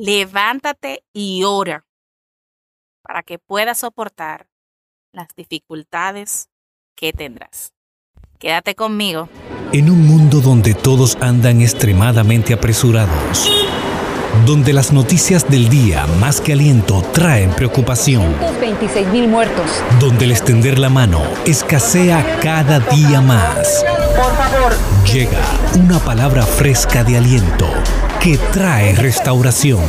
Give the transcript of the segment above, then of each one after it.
levántate y ora para que puedas soportar las dificultades que tendrás. Quédate conmigo. En un mundo donde todos andan extremadamente apresurados, donde las noticias del día más que aliento traen preocupación, 26 mil muertos, donde el extender la mano escasea cada día más. Por favor, Llega una palabra fresca de aliento que trae restauración.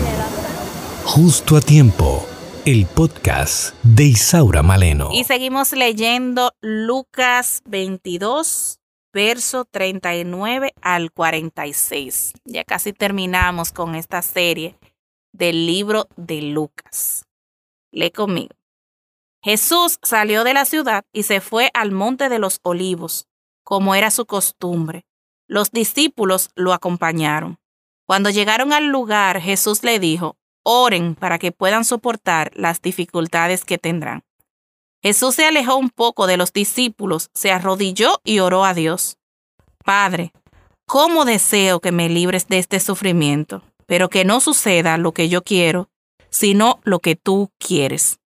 Justo a tiempo, el podcast de Isaura Maleno. Y seguimos leyendo Lucas 22, verso 39 al 46. Ya casi terminamos con esta serie del libro de Lucas. Lee conmigo. Jesús salió de la ciudad y se fue al monte de los olivos, como era su costumbre. Los discípulos lo acompañaron. Cuando llegaron al lugar, Jesús le dijo, oren para que puedan soportar las dificultades que tendrán. Jesús se alejó un poco de los discípulos, se arrodilló y oró a Dios. Padre, ¿cómo deseo que me libres de este sufrimiento? Pero que no suceda lo que yo quiero, sino lo que tú quieres.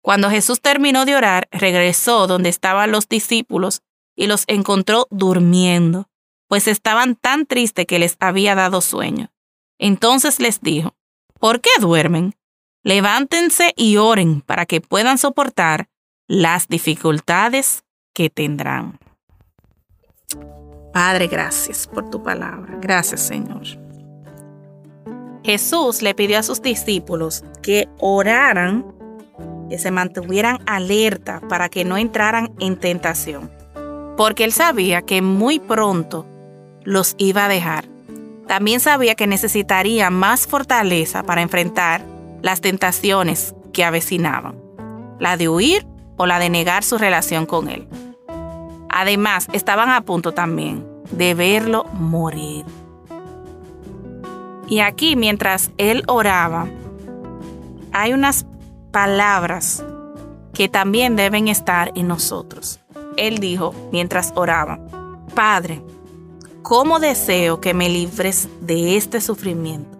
Cuando Jesús terminó de orar, regresó donde estaban los discípulos y los encontró durmiendo, pues estaban tan tristes que les había dado sueño. Entonces les dijo, ¿por qué duermen? Levántense y oren para que puedan soportar las dificultades que tendrán. Padre, gracias por tu palabra. Gracias, Señor. Jesús le pidió a sus discípulos que oraran, que se mantuvieran alerta para que no entraran en tentación, porque él sabía que muy pronto los iba a dejar. También sabía que necesitaría más fortaleza para enfrentar las tentaciones que avecinaban, la de huir o la de negar su relación con él. Además, estaban a punto también de verlo morir. Y aquí, mientras él oraba, hay unas palabras que también deben estar en nosotros. Él dijo mientras oraba, Padre, ¿cómo deseo que me libres de este sufrimiento?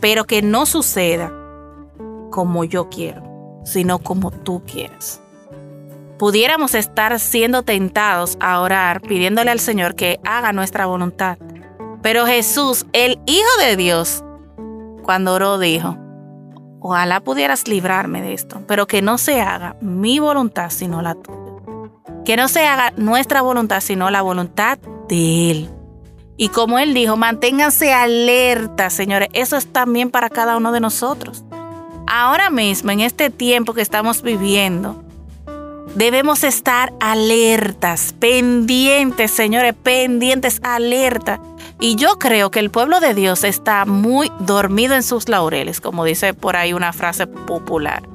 Pero que no suceda como yo quiero, sino como tú quieres. Pudiéramos estar siendo tentados a orar pidiéndole al Señor que haga nuestra voluntad. Pero Jesús, el Hijo de Dios, cuando oró dijo, ojalá pudieras librarme de esto, pero que no se haga mi voluntad sino la tuya. Que no se haga nuestra voluntad sino la voluntad de Él. Y como Él dijo, manténganse alerta, señores. Eso es también para cada uno de nosotros. Ahora mismo, en este tiempo que estamos viviendo, debemos estar alertas, pendientes, señores, pendientes, alerta. Y yo creo que el pueblo de Dios está muy dormido en sus laureles, como dice por ahí una frase popular.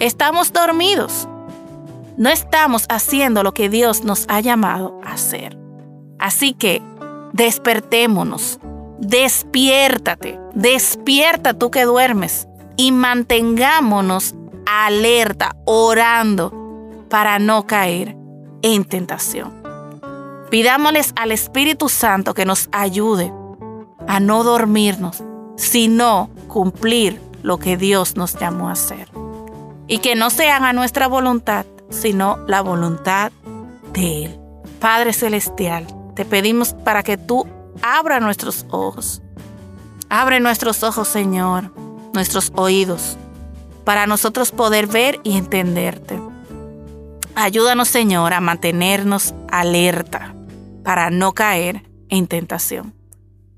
Estamos dormidos. No estamos haciendo lo que Dios nos ha llamado a hacer. Así que despertémonos, despiértate, despierta tú que duermes y mantengámonos alerta, orando para no caer en tentación. Pidámosles al Espíritu Santo que nos ayude a no dormirnos, sino cumplir lo que Dios nos llamó a hacer. Y que no se haga nuestra voluntad, sino la voluntad de Él. Padre Celestial, te pedimos para que tú abra nuestros ojos. Abre nuestros ojos, Señor, nuestros oídos, para nosotros poder ver y entenderte. Ayúdanos, Señor, a mantenernos alerta para no caer en tentación.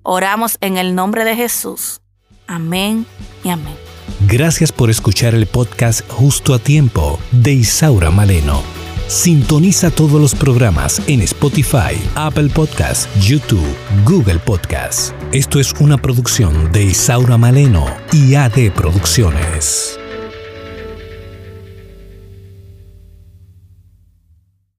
Oramos en el nombre de Jesús. Amén y amén. Gracias por escuchar el podcast Justo a Tiempo de Isaura Maleno. Sintoniza todos los programas en Spotify, Apple Podcasts, YouTube, Google Podcasts. Esto es una producción de Isaura Maleno y AD Producciones.